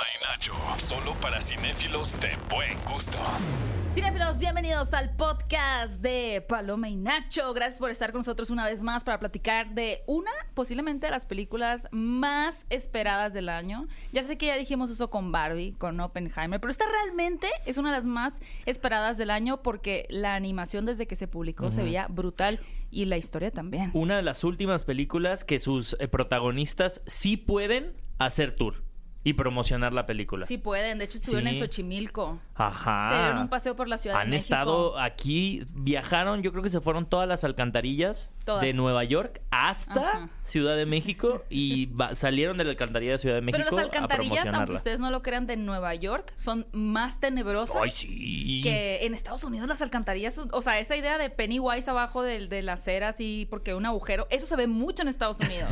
Y Nacho. Solo para cinéfilos de buen gusto. Cinefilos, bienvenidos al podcast de Paloma y Nacho. Gracias por estar con nosotros una vez más para platicar de una, posiblemente de las películas más esperadas del año. Ya sé que ya dijimos eso con Barbie, con Oppenheimer, pero esta realmente es una de las más esperadas del año porque la animación desde que se publicó se veía brutal y la historia también. Una de las últimas películas que sus eh, protagonistas sí pueden hacer tour y promocionar la película. Sí pueden, de hecho estuvieron Sí. en Xochimilco. Ajá. Se dieron un paseo por la Ciudad de Han México. estado aquí, viajaron, yo creo que se fueron todas las alcantarillas Todas. de Nueva York hasta Ajá. Ciudad de México y va- salieron de la alcantarilla de Ciudad de México Pero las a alcantarillas, aunque promocionarla. ustedes no lo crean, de Nueva York son más tenebrosas. Ay, sí. que en Estados Unidos las alcantarillas, o sea, esa idea de Pennywise abajo del- de, la acera así porque un agujero, eso se ve mucho en Estados Unidos.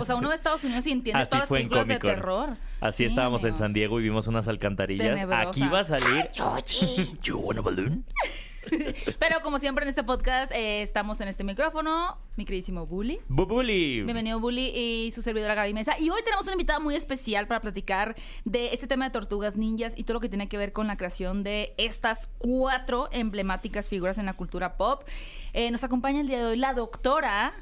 O sea, uno ve Estados Unidos y entiende Así todas las fue en películas de terror. Así Sí, estábamos en amigos. San Diego y vimos unas alcantarillas. Aquí va a salir. Ay, You want a balloon? Pero como siempre en este podcast eh, estamos en este micrófono, mi queridísimo Bully. Bubuli. Bienvenido Bully y su servidora Gaby Mesa. Y hoy tenemos una invitada muy especial para platicar de este tema de tortugas ninjas y todo lo que tiene que ver con la creación de estas cuatro emblemáticas figuras en la cultura pop. Eh, nos acompaña el día de hoy la doctora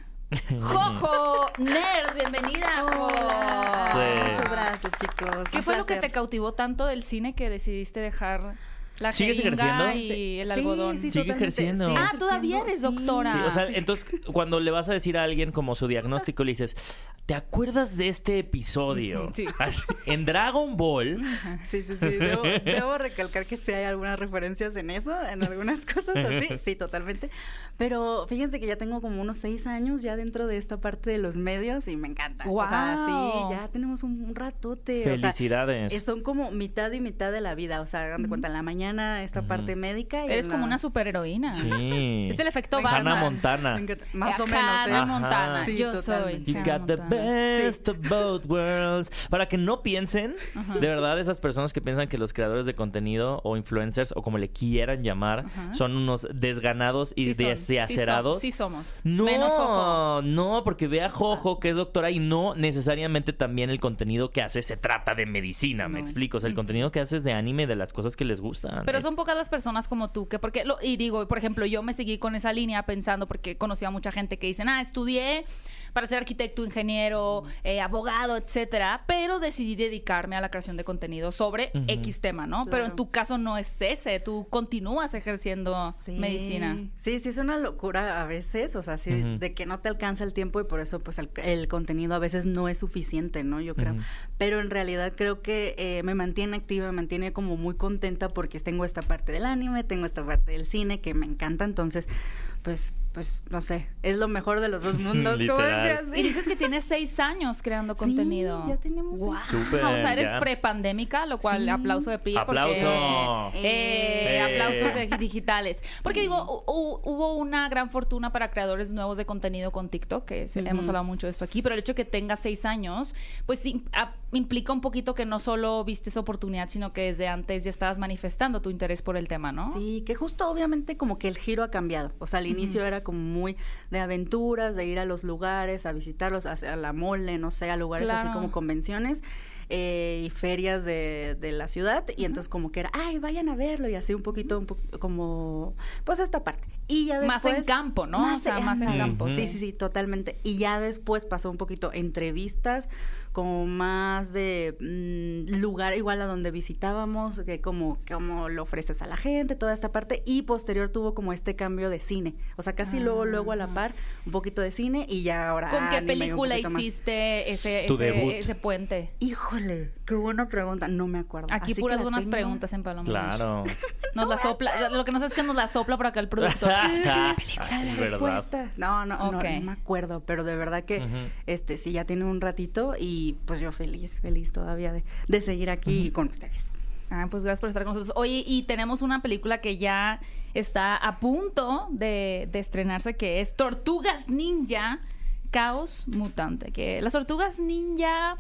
Jojo Nerd. Bienvenida. Jo. Sí. Muchas gracias, chicos. ¿Qué Un fue lo que te cautivó tanto del cine que decidiste dejar la ¿Sigues ejerciendo? y Sí, el sí, algodón? sí, Sigue totalmente. ejerciendo. Sí, Ah, todavía eres sí. doctora. Sí, o sea, Sí. entonces cuando le vas a decir a alguien como su diagnóstico, le dices, ¿te acuerdas de este episodio? Sí. En Dragon Ball. Sí, sí, sí. Debo, debo recalcar que sí hay algunas referencias en eso, en algunas cosas así. Sí, totalmente. Pero fíjense que ya tengo como unos seis años ya dentro de esta parte de los medios y me encanta. O sea, sí, ya tenemos un, ratote. o sea, Felicidades. eh, son como mitad y mitad de la vida. O sea, hagan de cuenta, en la mañana esta parte médica. y Eres como una superheroína. Sí. Es el efecto. Hannah Montana. Más o menos, ¿eh? Hannah. Montana. Sí, Yo totalmente. soy. You Hannah got the Best of both worlds. Para que no piensen, de verdad, esas personas que piensan que los creadores de contenido o influencers o como le quieran llamar Ajá. son unos desganados y Sí desacerados. Sí, som- sí somos. No, Menos Jojo. no, porque ve a Jojo, que es doctora, y no necesariamente también el contenido que hace se trata de medicina, me explico. O sea, el contenido que hace es de anime, de las cosas que les gustan. Pero son pocas las personas como tú que porque lo, y digo, por ejemplo, yo me seguí con esa línea pensando porque conocí a mucha gente que dicen, "Ah, estudié para ser arquitecto, ingeniero, eh, abogado, etcétera, pero decidí dedicarme a la creación de contenido sobre. X tema, ¿no? Pero en tu caso no es ese, tú continúas ejerciendo Sí. medicina. Sí, sí, es una locura a veces, o sea, sí, de que no te alcanza el tiempo y por eso pues el, el contenido a veces no es suficiente, ¿no? Yo creo. Pero en realidad creo que eh, me mantiene activa, me mantiene como muy contenta porque tengo esta parte del anime, tengo esta parte del cine que me encanta, entonces pues, pues, no sé, es lo mejor de los dos mundos, Literal. decía Y así. dices que tienes seis años creando Sí, contenido. ya tenemos. Súper, o sea, eres prepandémica, lo cual Sí. aplauso de pie. porque- ¡Aplauso! Eh, Eh. aplausos de- digitales. Porque digo, hu- hu- hubo una gran fortuna para creadores nuevos de contenido con TikTok, que se- hemos hablado mucho de esto aquí, pero el hecho de que tengas seis años, pues sí, a- implica un poquito que no solo viste esa oportunidad, sino que desde antes ya estabas manifestando tu interés por el tema, ¿no? Sí, que justo obviamente como que el giro ha cambiado. O sea, al inicio era como muy de aventuras, de ir a los lugares, a visitarlos, a, a la mole, no sé, a lugares así como convenciones eh, y ferias de, de la ciudad. Y entonces como que era, ay, vayan a verlo y así un poquito, un po- como, pues esta parte. Y ya Más en campo, ¿no? O sea, más en campo, Sí, sí. sí, totalmente. Y ya después pasó un poquito entrevistas, como más de mm, lugar igual a donde visitábamos, que como, como lo ofreces a la gente, toda esta parte. Y posterior tuvo como este cambio de cine. O sea, casi luego, luego a la par, un poquito de cine y ya ahora. ¿Con qué película más. hiciste ese, ese puente? Híjole, qué buena pregunta. No me acuerdo. Aquí Así que puras la buenas tengo. preguntas en Paloma. Claro. Nos la sopla, lo que no sé es que nos la sopla por acá el productor. Ah, es la verdad. respuesta. No, no, no, Ok. no me acuerdo, pero de verdad que este sí ya tiene un ratito y pues yo feliz, feliz todavía de, de seguir aquí con ustedes. Ah, pues gracias por estar con nosotros. Oye, y tenemos una película que ya está a punto de, de estrenarse, que es Tortugas Ninja, Caos Mutante. Que las tortugas ninja,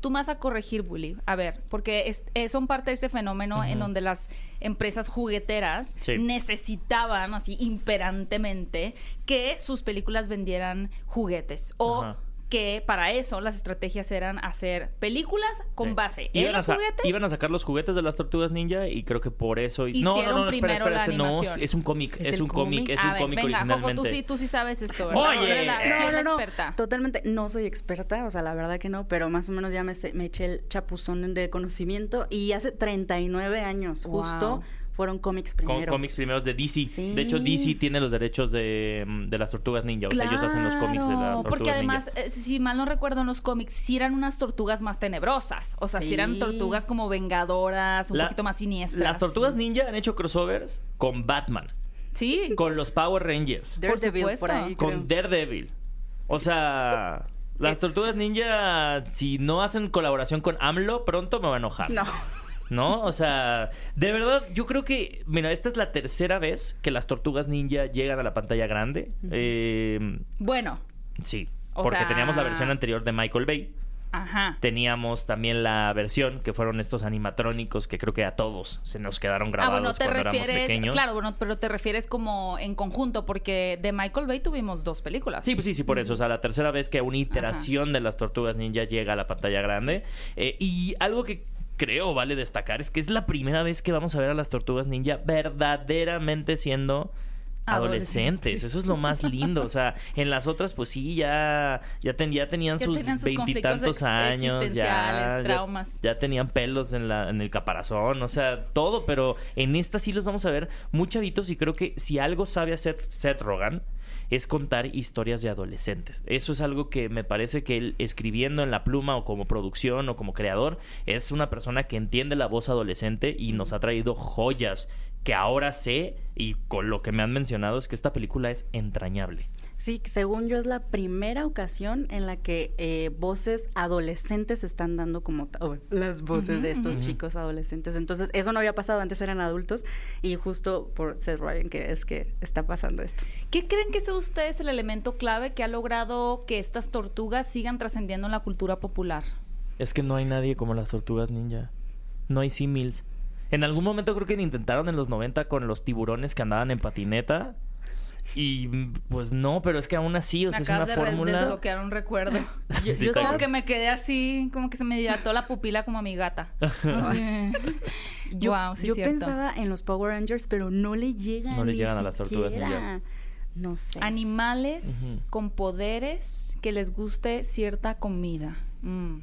tú me vas a corregir, Bully. A ver, porque es- eh, son parte de este fenómeno en donde las empresas jugueteras Sí. necesitaban, así imperantemente, que sus películas vendieran juguetes o. que para eso las estrategias eran hacer películas con Sí. base en Iban a, los sa- juguetes. iban a sacar los juguetes de las tortugas ninja y creo que por eso. y- No, no, no, no, espera, espera, no, es un cómic, ¿Es un cómic, es a un ver, cómic venga, Jojo, originalmente. tú sí, tú sí sabes esto, ¿verdad? Oye. No, eres no, no, experta. Totalmente, no soy experta, o sea, la verdad que no, pero más o menos ya me, sé- me eché el chapuzón de conocimiento y hace 39 años Wow. justo fueron cómics Con primero. cómics primeros de DC. Sí. De hecho, DC tiene los derechos de, mm, de las tortugas ninja. O sea, ellos hacen los cómics de las tortugas Porque además, ninja. eh, si mal no recuerdo en los cómics, sí eran unas tortugas más tenebrosas. O sea, sí, eran tortugas como vengadoras, un La- poquito más siniestras. Las tortugas ninja han hecho crossovers con Batman, Sí. con los Power Rangers, Daredevil supuesto. por ahí. con creo. Daredevil. O sea, las tortugas ninja, si no hacen colaboración con AMLO, pronto me va a enojar. No. ¿No? O sea, de verdad, yo creo que, mira, esta es la tercera vez que las tortugas ninja llegan a la pantalla grande. Eh, Bueno, sí, O porque sea- teníamos la versión anterior de Michael Bay. ajá. Teníamos también la versión que fueron estos animatrónicos que creo que a todos se nos quedaron Ah, grabados bueno, te cuando éramos pequeños. claro, bueno, pero te refieres como en conjunto, porque de Michael Bay tuvimos dos películas. Sí, pues sí, sí, por eso. O sea, la tercera vez que una iteración de las tortugas ninja llega a la pantalla grande. Eh, y algo que creo vale destacar es que es la primera vez que vamos a ver a las tortugas ninja verdaderamente siendo adolescentes. Eso es lo más lindo. O sea, en las otras, pues sí, ya, ya, ten- ya tenían Ya sus tenían sus veintitantos años. Ya, traumas. ya tenían pelos en, la, en el caparazón. O sea, todo. Pero en esta sí los vamos a ver muy chavitos. Y creo que si algo sabe hacer Seth Rogen es contar historias de adolescentes. Eso es algo que me parece que él escribiendo en la pluma o como producción o como creador es una persona que entiende la voz adolescente y nos ha traído joyas que ahora sé y con lo que me han mencionado es que esta película es entrañable. Sí, según yo es la primera ocasión en la que eh, voces adolescentes están dando como oh, las voces de estos chicos adolescentes. Entonces, eso no había pasado, antes eran adultos y justo por Seth Rogen que es que está pasando esto. ¿Qué creen que sea ustedes el elemento clave que ha logrado que estas tortugas sigan trascendiendo en la cultura popular? Es que no hay nadie como las tortugas ninja. No hay símils. En algún momento creo que lo intentaron en los 90 con los tiburones que andaban en patineta. Y mm, pues no, pero es que aún así, o sea, Me es una de fórmula. desbloquear un recuerdo. Sí, Yo como que me quedé así, como que se me dilató la pupila como a mi gata. Así. Yo, wow, sí, yo cierto. pensaba en los Power Rangers, pero no le llegan. No le ni llegan a las tortugas ninja. No sé. Animales con poderes que les guste cierta comida. Mm.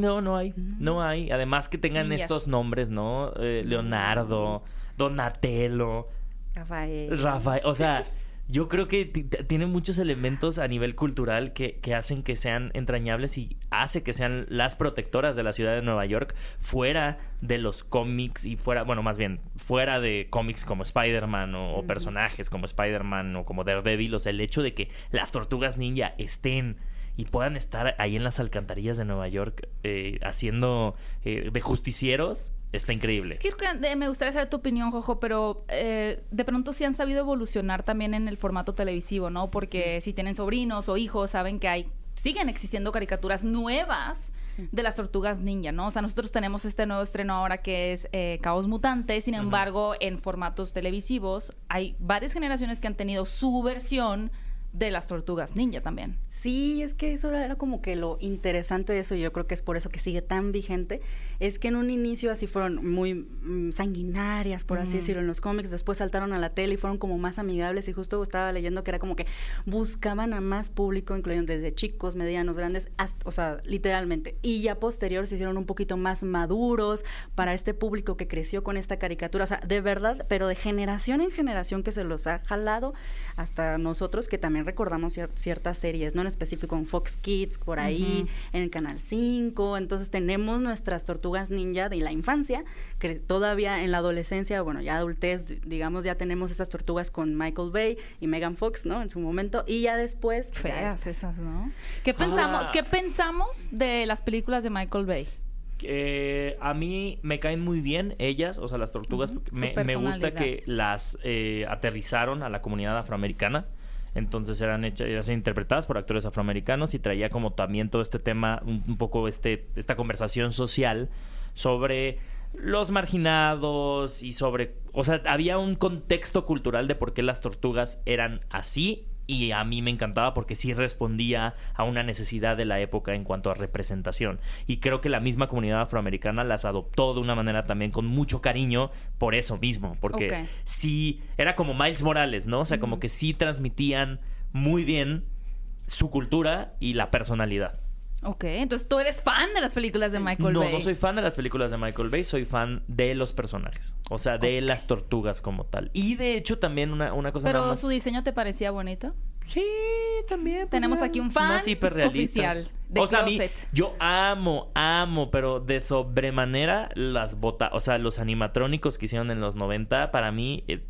No, no hay. No hay. Además que tengan estos nombres, ¿no? Eh, Leonardo, Donatello, Rafael. Rafael. O sea, yo creo que tiene muchos elementos a nivel cultural que, que hacen que sean entrañables y hace que sean las protectoras de la ciudad de Nueva York fuera de los cómics y fuera, bueno, más bien, fuera de cómics como Spider-Man o, o personajes como Spider-Man o como Daredevil. O sea, el hecho de que las tortugas ninja estén y puedan estar ahí en las alcantarillas de Nueva York eh, haciendo eh, de justicieros está increíble. Es que eh, me gustaría saber tu opinión, Jojo, pero eh, de pronto sí han sabido evolucionar también en el formato televisivo, ¿no? Porque si tienen sobrinos o hijos, saben que hay siguen existiendo caricaturas nuevas Sí. de las tortugas ninja, ¿no? O sea, nosotros tenemos este nuevo estreno ahora que es eh, Caos Mutante, sin embargo, en formatos televisivos hay varias generaciones que han tenido su versión de las tortugas ninja también. Sí, es que eso era como que lo interesante de eso, y yo creo que es por eso que sigue tan vigente, es que en un inicio así fueron muy mm, sanguinarias, por así decirlo, en los cómics, después saltaron a la tele y fueron como más amigables, y justo estaba leyendo que era como que buscaban a más público, incluyendo desde chicos, medianos, grandes, hasta- o sea, literalmente, y ya posterior se hicieron un poquito más maduros para este público que creció con esta caricatura, o sea, de verdad, pero de generación en generación que se los ha jalado hasta nosotros que también recordamos cier- ciertas series, no en específico en Fox Kids, por ahí, en el Canal 5, entonces tenemos nuestras tortugas ninja de la infancia, que todavía en la adolescencia, bueno, ya adultez, digamos, ya tenemos esas tortugas con Michael Bay y Megan Fox, ¿no? En su momento, y ya después... ya Feas esas, ¿no? ¿Qué pensamos, Ah. ¿Qué pensamos de las películas de Michael Bay? Eh, a mí me caen muy bien ellas, o sea, las tortugas. Su me, me gusta que las eh, aterrizaron a la comunidad afroamericana. Entonces eran hechas, eran interpretadas por actores afroamericanos y traía como también todo este tema, un, poco este, esta conversación social sobre los marginados y sobre, o sea, había un contexto cultural de por qué las tortugas eran así y a mí me encantaba porque sí respondía a una necesidad de la época en cuanto a representación. Y creo que la misma comunidad afroamericana las adoptó de una manera también con mucho cariño por eso mismo, porque sí, era como Miles Morales, ¿no? O sea, como que sí transmitían muy bien su cultura y la personalidad. Ok, entonces tú eres fan de las películas de Michael no, Bay. no soy fan de las películas de Michael Bay, soy fan de los personajes. O sea, de las tortugas como tal. Y de hecho también una, una cosa nada Pero más... su diseño te parecía bonito. Sí, también. pues, Tenemos aquí un fan oficial de o sea, a mí, yo amo, amo, pero de sobremanera las botas, o sea, los animatrónicos que hicieron en los 90, para mí eh,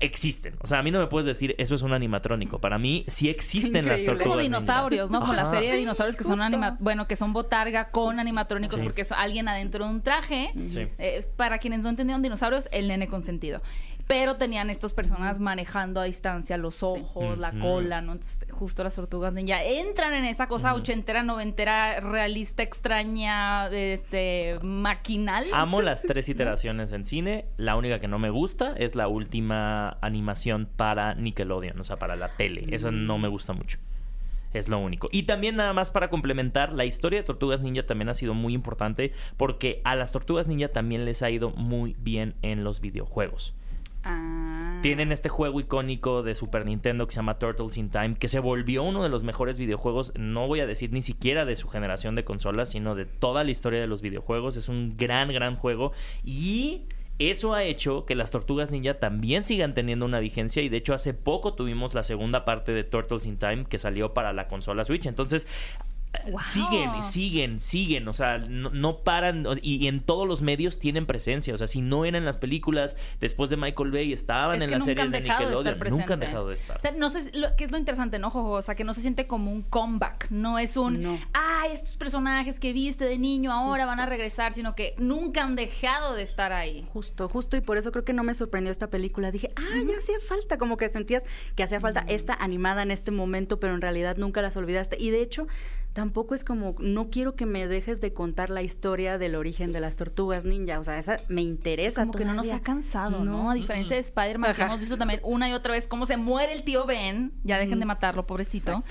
existen. O sea, a mí no me puedes decir eso es un animatrónico. Para mí sí existen las tortugas. Como ninja. dinosaurios, ¿no? Como la Ajá. serie de dinosaurios que son anima bueno, que son botarga con animatrónicos Sí. porque es alguien adentro de un traje. Sí. Eh, para quienes no entendieron dinosaurios, el nene consentido. Pero tenían estas personas manejando a distancia los ojos, la cola, ¿no? Entonces, justo las tortugas ninja entran en esa cosa ochentera, noventera, realista, extraña, este, maquinal. Amo las tres iteraciones en cine. La única que no me gusta es la última animación para Nickelodeon, o sea, para la tele. Esa no me gusta mucho. Es lo único. Y también nada más para complementar, la historia de Tortugas Ninja también ha sido muy importante porque a las Tortugas Ninja también les ha ido muy bien en los videojuegos. Ah. Tienen este juego icónico de Super Nintendo que se llama Turtles in Time, que se volvió uno de los mejores videojuegos, no voy a decir ni siquiera de su generación de consolas, sino de toda la historia de los videojuegos. Es un gran, gran juego. Y eso ha hecho que las Tortugas Ninja también sigan teniendo una vigencia. Y de hecho, hace poco tuvimos la segunda parte de Turtles in Time que salió para la consola Switch. Entonces. Wow. Siguen, siguen, siguen, o sea, no, no paran y, y en todos los medios tienen presencia, o sea, si no eran las películas después de Michael Bay, estaban Es en que las series de Nickelodeon, nunca han dejado de estar. O sea, no sé lo, qué es lo interesante, ¿no, Jojo? O sea, que no se siente como un comeback. No es un, No. ah, estos personajes que viste de niño ahora van a regresar, sino que nunca han dejado de estar ahí. Justo, justo, y por eso creo que no me sorprendió esta película. Dije, ah, ya hacía falta, como que sentías que hacía falta esta animada en este momento, pero en realidad nunca las olvidaste. Y de hecho, tampoco es como, no quiero que me dejes de contar la historia del origen de las tortugas ninja. O sea, esa me interesa. como que no nos ha cansado, ¿no? No. A diferencia de Spider-Man, que hemos visto también una y otra vez cómo se muere el tío Ben. Ya dejen de matarlo, pobrecito.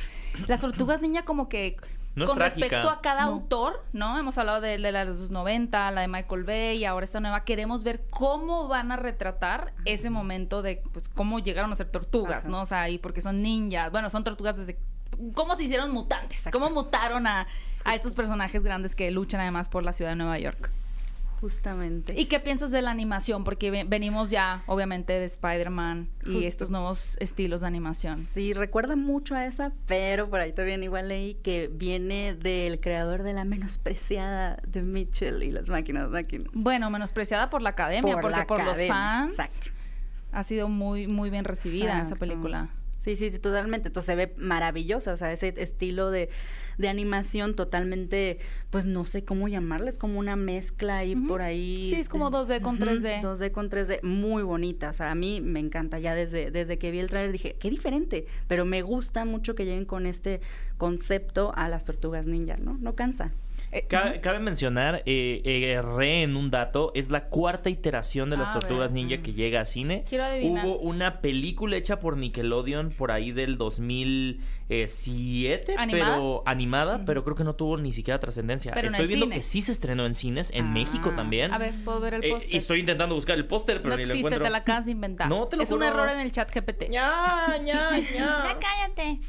Las tortugas niña como que... No con trágica. respecto a cada No. autor, ¿no? Hemos hablado de, de la de los 90, la de Michael Bay, y ahora esta nueva. Queremos ver cómo van a retratar ese momento de, pues, cómo llegaron a ser tortugas, Ajá. ¿no? O sea, y porque son ninjas. Bueno, son tortugas desde... ¿Cómo se hicieron mutantes? Exacto. ¿Cómo mutaron a, a estos personajes grandes que luchan además por la ciudad de Nueva York? Justamente. ¿Y qué piensas de la animación? Porque ve- venimos ya, obviamente, de Spider-Man y estos nuevos estilos de animación. Sí, recuerda mucho a esa, pero por ahí también igual leí que viene del creador de la menospreciada de Mitchell y las máquinas, máquinas. Bueno, menospreciada por la academia, Por porque la por los fans exacto. ha sido muy, muy bien recibida esa película. Sí, sí, sí, totalmente. Entonces se ve maravillosa, o sea, ese estilo de, de animación totalmente, pues no sé cómo llamarles, como una mezcla ahí por ahí. Sí, es como 2D con Ujú, 3D. 2D con 3D, muy bonita. O sea, a mí me encanta. Ya desde, desde que vi el trailer dije, qué diferente. Pero me gusta mucho que lleguen con este concepto a las tortugas ninja, ¿no? No cansa. Eh, Cabe, cabe mencionar, eh, eh, erré en un dato, es la cuarta iteración de las A Tortugas. Ninja que llega a cine. Quiero adivinar. Hubo una película hecha por Nickelodeon por ahí del 2007, ¿Animada? pero animada, pero creo que no tuvo ni siquiera trascendencia. Estoy viendo cine. que sí se estrenó en cines, en Ah. México también. A ver, puedo ver el Eh, póster. y estoy intentando buscar el póster, pero no ni lo existe, encuentro. te la acabas de inventar. No, te lo Es un error en el chat GPT. Ya, ya, Ya ya. cállate.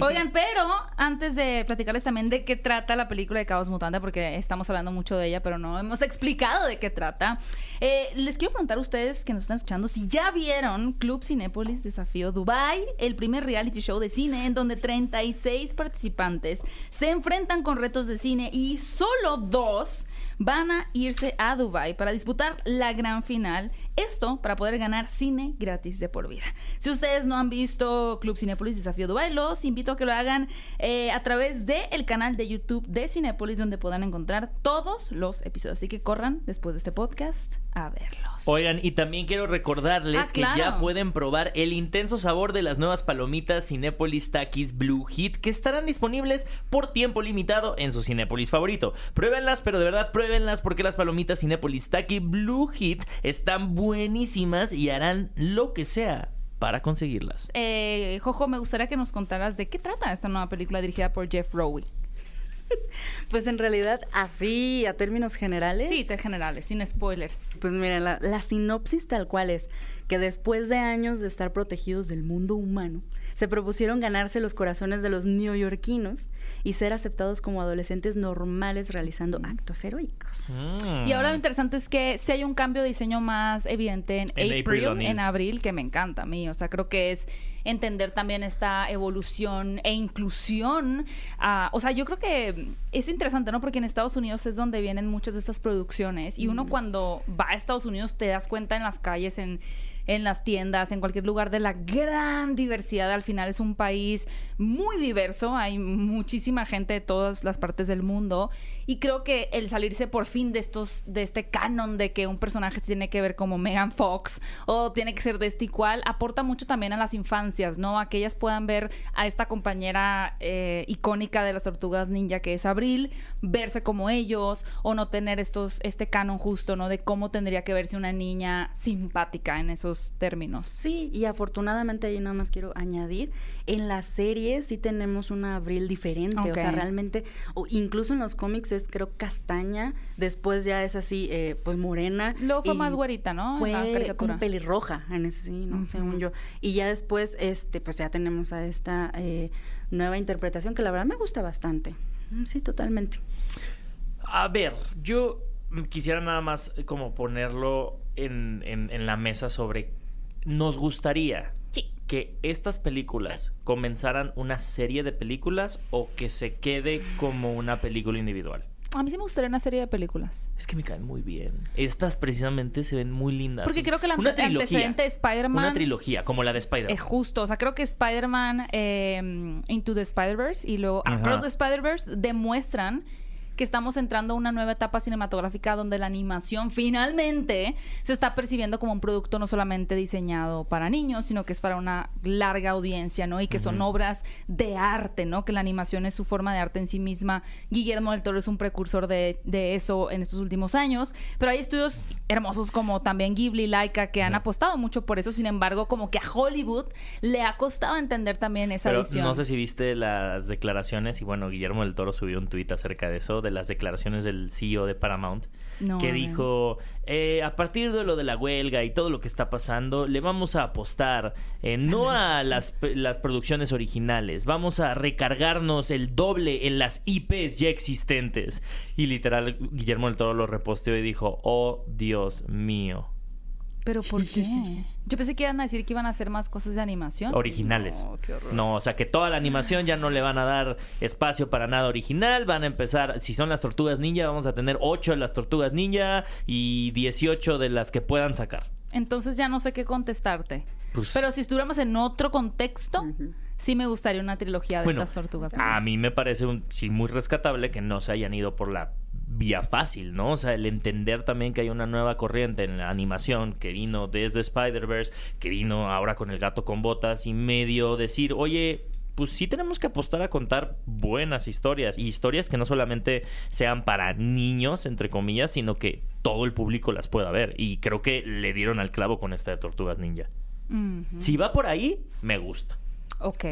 Oigan, pero antes de platicarles también de qué trata la película de Caos Mutante, porque estamos hablando mucho de ella, pero no hemos explicado de qué trata. eh, les quiero preguntar a ustedes que nos están escuchando si ya vieron Club Cinépolis Desafío Dubai, el primer reality show de cine en donde 36 participantes se enfrentan con retos de cine y solo dos van a irse a Dubai para disputar la gran final. Esto para poder ganar cine gratis de por vida. Si ustedes no han visto Club Cinépolis Desafío Dubai, los invito a que lo hagan eh, a través del canal de YouTube de Cinépolis, donde podrán encontrar todos los episodios. Así que corran después de este podcast a verlos. Oigan, y también quiero recordarles Ah, que claro. ya pueden probar el intenso sabor de las nuevas palomitas Cinépolis Takis Blue Hit que estarán disponibles por tiempo limitado en su Cinépolis favorito. Pruébenlas, pero de verdad pruébenlas porque las palomitas Cinépolis Taki Blue Hit están buenísimas y harán lo que sea para conseguirlas. Eh, Jojo, me gustaría que nos contaras de qué trata esta nueva película dirigida por Jeff Rowe. Pues en realidad, así a términos generales. Sí, de generales, sin spoilers. Pues miren, la, la sinopsis tal cual es que después de años de estar protegidos del mundo humano, se propusieron ganarse los corazones de los neoyorquinos y ser aceptados como adolescentes normales realizando actos heroicos. Mm. Y ahora lo interesante es que si hay un cambio de diseño más evidente en, En April, en abril, que me encanta a mí. O sea, creo que es entender también esta evolución e inclusión. o sea, yo creo que es interesante, ¿no? Porque en Estados Unidos es donde vienen muchas de estas producciones. Y uno cuando va a Estados Unidos te das cuenta en las calles, en en las tiendas, en cualquier lugar de la gran diversidad. Al final es un país muy diverso, hay muchísima gente de todas las partes del mundo y creo que el salirse por fin de estos de este canon de que un personaje tiene que ver como Megan Fox o tiene que ser de este y cual aporta mucho también a las infancias, ¿no? A que ellas puedan ver a esta compañera eh, icónica de las tortugas ninja que es Abril, verse como ellos o no tener estos este canon justo, ¿no? De cómo tendría que verse una niña simpática en esos términos. Sí, y afortunadamente ahí nada más quiero añadir, en la serie sí tenemos una Abril diferente, o sea, realmente, o incluso en los cómics es creo castaña, después ya es así, eh, pues morena. Luego fue más güerita, ¿no? La Fue caricatura. como pelirroja, en ese sí, ¿no? Según yo. Y ya después, este, pues ya tenemos a esta eh, nueva interpretación que la verdad me gusta bastante. Mm, Sí, totalmente. A ver, yo quisiera nada más como ponerlo en, en- en la mesa sobre... Nos gustaría Sí. que estas películas comenzaran una serie de películas o que se quede como una película individual. A mí sí me gustaría una serie de películas. Es que me caen muy bien. Estas precisamente se ven muy lindas. Porque creo que el una trilogía. antecedente de Spider-Man- Una trilogía, como la de Spider-Man. Es justo, o sea, creo que Spider-Man eh, Into the Spider-Verse y luego. Across the Spider-Verse demuestran que estamos entrando a una nueva etapa cinematográfica donde la animación finalmente se está percibiendo como un producto no solamente diseñado para niños, sino que es para una larga audiencia, ¿no? Y que son obras de arte, ¿no? Que la animación es su forma de arte en sí misma. Guillermo del Toro es un precursor de, de eso en estos últimos años, pero hay estudios hermosos como también Ghibli, Laika, que han apostado mucho por eso, sin embargo, como que a Hollywood le ha costado entender también esa Pero visión. no sé si viste las declaraciones y bueno, Guillermo del Toro subió un tuit acerca de eso, de las declaraciones del CEO de Paramount, No, que dijo, eh, a partir de lo de la huelga y todo lo que está pasando, le vamos a apostar eh, no a las, las producciones originales, vamos a recargarnos el doble en las IPs ya existentes. Y literal, Guillermo del Toro lo reposteó y dijo, oh Dios mío. ¿Pero por qué? Yo pensé que iban a decir que iban a hacer más cosas de animación. originales. No, qué horror. No, o sea que toda la animación ya no le van a dar espacio para nada original. Van a empezar, si son las tortugas ninja, vamos a tener 8 de las tortugas ninja y 18 de las que puedan sacar. Entonces ya no sé qué contestarte. Pues- Pero si estuviéramos en otro contexto, sí me gustaría una trilogía de Bueno, estas tortugas. a mí me parece un, sí muy rescatable que no se hayan ido por la vía fácil, ¿no? O sea, el entender también que hay una nueva corriente en la animación que vino desde Spider-Verse, que vino ahora con el gato con botas y medio decir, oye, pues sí tenemos que apostar a contar buenas historias y historias que no solamente sean para niños, entre comillas, sino que todo el público las pueda ver. Y creo que le dieron al clavo con esta de Tortugas Ninja. Si va por ahí, me gusta. Ok.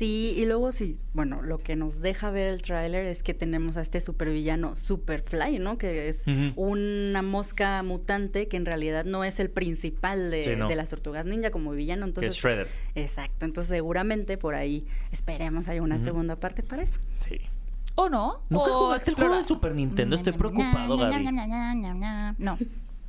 Sí, y luego sí, bueno, lo que nos deja ver el tráiler es que tenemos a este supervillano Superfly, ¿no? Que es una mosca mutante que en realidad no es el principal de, Sí, no. de las tortugas ninja como villano. Que Entonces, es Shredder. Exacto, entonces seguramente por ahí esperemos hay una segunda parte para eso. Sí. ¿O no? ¿Nunca ¿O jugaste el juego de Super Nintendo? Estoy preocupado, Gaby. No.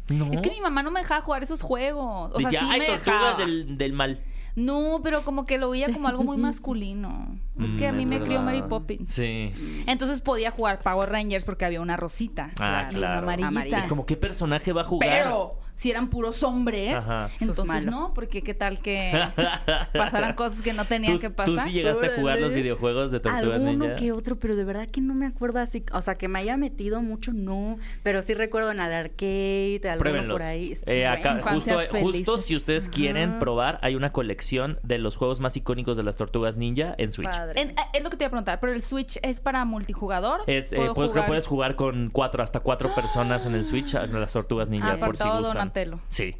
No. Es que mi mamá no me dejaba jugar esos juegos. O sea, sí ay, me tortugas dejaba. del, del mal. No, pero como que lo veía como algo muy masculino. Es que a Mm, mí me crió. Mary Poppins. Sí. Entonces podía jugar Power Rangers porque había una rosita. Ah, claro. una amarillita. Amarilla. Es como, ¿qué personaje va a jugar? Pero si eran puros hombres, Ajá. Entonces no, porque qué tal que pasaran cosas que no tenían ¿Tú, que tú pasar. sí llegaste a jugar los videojuegos de Tortugas Alguno Ninja? que otro, pero de verdad que no me acuerdo así, o sea, que me haya metido mucho, no, pero sí recuerdo en el arcade, alguno Pruébenlos. por ahí. Eh, acá, justo, si ustedes quieren Ajá. probar, hay una colección de los juegos más icónicos de las Tortugas Ninja en Switch. En- eh, es lo que te iba a preguntar, pero el Switch es para multijugador. Es, eh, ¿Puedo puedes, jugar puedes jugar con cuatro, hasta cuatro personas en el Switch, a las Tortugas Ninja, por si gustan. Donatello. Sí.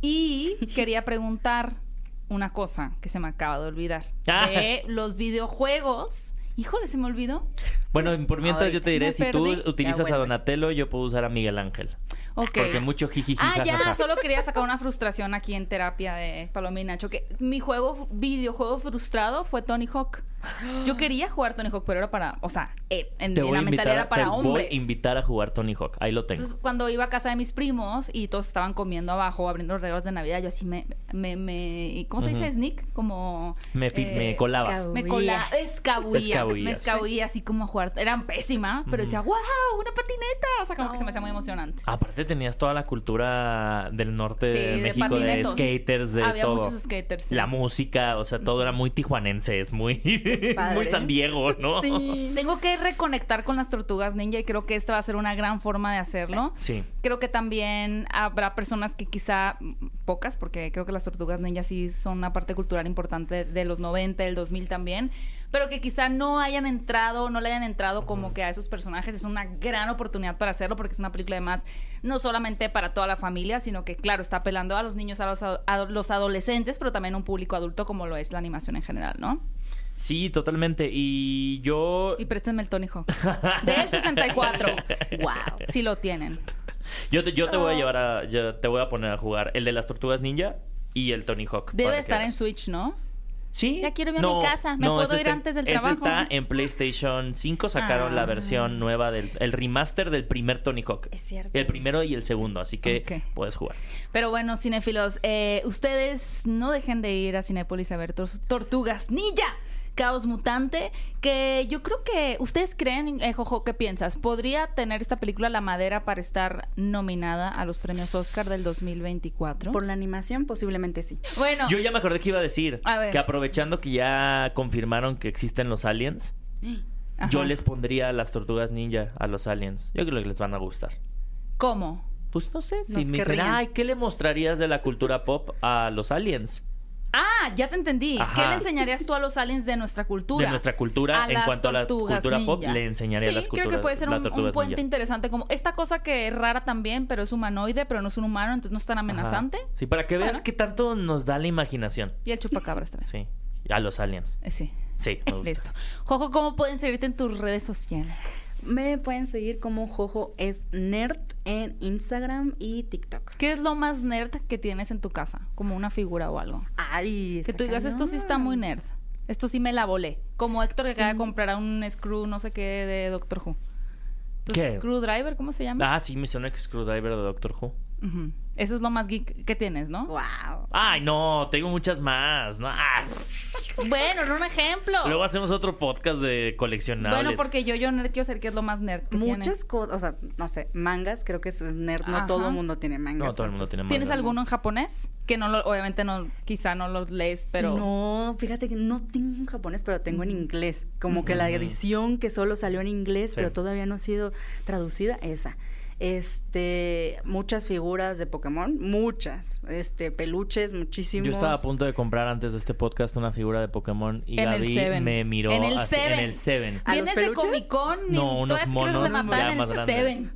Y quería preguntar, una cosa que se me acaba de olvidar. Ah. De los videojuegos. Híjole, se me olvidó. Bueno, por mientras yo te diré, si tú perdí. utilizas Ya a. Donatello, yo puedo usar a Miguel Ángel. Porque mucho jijiji. Ah, ya, solo quería sacar una frustración aquí en terapia de Paloma y Nacho, que mi juego, videojuego frustrado fue Tony Hawk. Yo quería jugar Tony Hawk, pero era para, o sea, eh, en, la mentalidad era para te hombres. voy a invitar a jugar Tony Hawk. Ahí lo tengo. Entonces, cuando iba a casa de mis primos y todos estaban comiendo abajo, abriendo los regalos de Navidad, yo así me, me, me ¿cómo se dice? Ujú. Sneak, como... me, eh, me colaba. me colaba, escabullía, me escabullía así como a jugar. Era pésima, pero decía, wow, una patineta. O sea, como que se me hacía muy emocionante. Aparte tenías toda la cultura del norte Sí, de de México, de, skaters, de Había todo. muchos skaters, sí. La música, o sea, todo era muy tijuanense, es muy, muy San Diego, ¿no? Sí. Tengo que reconectar con las tortugas ninja y creo que esta va a ser una gran forma de hacerlo. Sí. Creo que también habrá personas que quizá, pocas, porque creo que las tortugas ninja sí son una parte cultural importante de los 90, del 2000 también, pero que quizá no hayan entrado, no le hayan entrado como que a esos personajes. Es una gran oportunidad para hacerlo porque es una película además no solamente para toda la familia, sino que claro, está apelando a los niños, a los, a- a los adolescentes, pero también a un público adulto como lo es la animación en general, ¿no? Sí, totalmente. Y yo... Y préstenme el Tony Hawk. Del 64. Wow. Si lo tienen. Yo te, yo te Oh. voy a llevar a... yo te voy a poner a jugar el de las tortugas ninja y el Tony Hawk. Debe estar en. Switch, ¿no? Sí. Ya quiero irme a mi casa. ¿Me puedo ese ir está- antes del ese trabajo? está en PlayStation 5. Sacaron la Ah. versión nueva del el remaster del primer Tony Hawk. Es cierto. El primero y el segundo, así que Ok. puedes jugar. Pero bueno, cinéfilos, eh, ustedes no dejen de ir a Cinépolis a ver tor- Tortugas Ninja. Caos Mutante, que yo creo que ustedes creen, eh, Jojo, ¿qué piensas? ¿Podría tener esta película la madera para estar nominada a los premios Oscar del 2024? Por la animación, posiblemente sí. Bueno, Yo ya me acordé que iba a decir A ver. que aprovechando que ya confirmaron que existen los aliens, ajá. yo les pondría las tortugas ninja a los aliens. Yo creo que les van a gustar. ¿Cómo? Pues no sé, si Nos me dicen, querrían. ay, ¿qué le mostrarías de la cultura pop a los aliens? Ah, ya te entendí. Ajá. ¿Qué le enseñarías tú a los aliens de nuestra cultura? De nuestra cultura, A en cuanto a la cultura pop, ninja. le enseñaría sí, las creo que culturas- puede ser un, un puente ninja. interesante. Como esta cosa que es rara también, pero es humanoide, pero no es un humano, entonces no es tan amenazante. Ajá. Sí, para que veas Bueno. qué tanto nos da la imaginación. Y el chupacabras también. Sí, a los aliens. Eh, Sí. Sí, me gusta. Listo. Jojo, ¿cómo pueden seguirte en tus redes sociales? Me pueden seguir como Jojo es Nerd en Instagram y TikTok. ¿Qué es lo más nerd que tienes en tu casa? Como una figura o algo. Ay, Que tú digas, esto sí está muy nerd. Esto sí me la volé. Como Héctor que acaba de comprar un screw, no sé qué, de Doctor Who. ¿Tu ¿Qué? Screwdriver? ¿Cómo se llama? Ah, sí, me suena Screwdriver de Doctor Who. Eso es lo más geek que tienes, ¿no? Wow. Ay, no, tengo muchas más. No, ah. Bueno, era un ejemplo. Luego hacemos otro podcast de coleccionables. Bueno, porque yo, yo nerd quiero saber qué es lo más nerd que Muchas tienes. cosas, o sea, no sé, mangas, creo que eso es nerd. No Ajá. todo el mundo tiene mangas. No, todo el mundo tiene ¿Tienes mangas. alguno en japonés? Que no lo, obviamente no, quizá no los lees, pero... No, fíjate que no tengo en japonés, pero tengo en inglés. Como que la edición que solo salió en inglés, Sí. pero todavía no ha sido traducida, esa. Este, muchas figuras de Pokémon, muchas. Este, peluches, muchísimos. Yo estaba a punto de comprar antes de este podcast una figura de Pokémon y En Gaby Seven. me miró En el así- en Seven. el Seven. ¿A los Vienes de? Comic Con No, unos monos ya en más el grandes. Seven.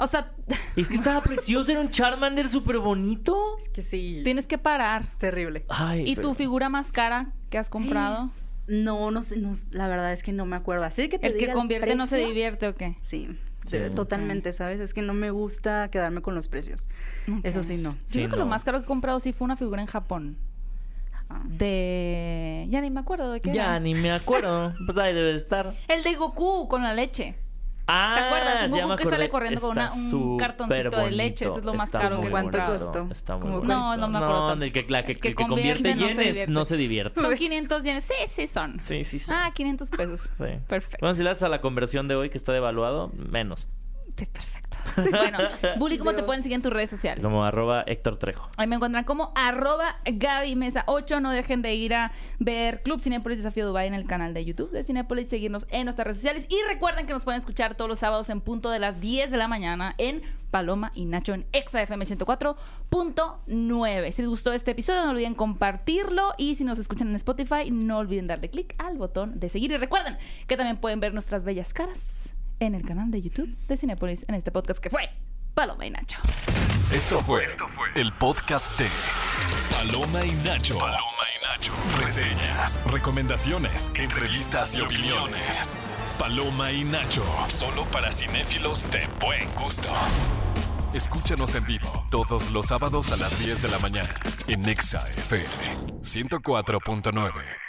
O sea, Es que estaba precioso, era un Charmander súper bonito. Es que sí. tienes que parar. Es terrible. Ay, ¿Y pero- tu figura más cara que has comprado? No, no sé, no, la verdad es que no me acuerdo. Así que te ¿El que convierte no se divierte o qué? Sí, Sí. totalmente, ¿sabes? Es que no me gusta quedarme con los precios. Eso sí, no. Yo creo que lo más caro que he comprado sí fue una figura en Japón. Ah. De... Ya ni me acuerdo de qué Ya era. ni me acuerdo. Pues ahí debe de estar. El de Goku con la leche. Ah, ¿Te acuerdas? Un ya Goku que sale corriendo con una- un cartoncito de leche. Eso es lo más Está caro que he ¿Cuánto bonito. costó? Está muy bonito. No, no me acuerdo No, tanto. el que, la que, El que el que convierte convierte no se yenes divierte. no se divierte. Son 500 yenes. Sí, sí son. Sí, sí, sí. Ah, 500 pesos. Sí. Perfecto. Bueno, si le das a la conversión de hoy que está devaluado, menos. Sí, perfecto. Bueno, Bully, ¿cómo te pueden seguir en tus redes sociales? Como arroba Héctor Trejo. Ahí me encuentran como arroba Gaby Mesa 8. No dejen de ir a ver Club Cinepolis Desafío Dubai en el canal de YouTube de Cinepolis, seguirnos en nuestras redes sociales. Y recuerden que nos pueden escuchar todos los sábados en punto de las 10 de la mañana en Paloma y Nacho en ExaFM 104.9. Si les gustó este episodio, no olviden compartirlo. Y si nos escuchan en Spotify, no olviden darle clic al botón de seguir. Y recuerden que también pueden ver nuestras bellas caras en el canal de YouTube de Cinepolis en este podcast que fue Paloma y Nacho. Esto fue el podcast de Paloma y Nacho. Paloma y Nacho. Reseñas, recomendaciones, entrevistas y opiniones. Paloma y Nacho. Solo para cinéfilos de buen gusto. Escúchanos en vivo todos los sábados a las 10 de la mañana en Nexa FM 104.9.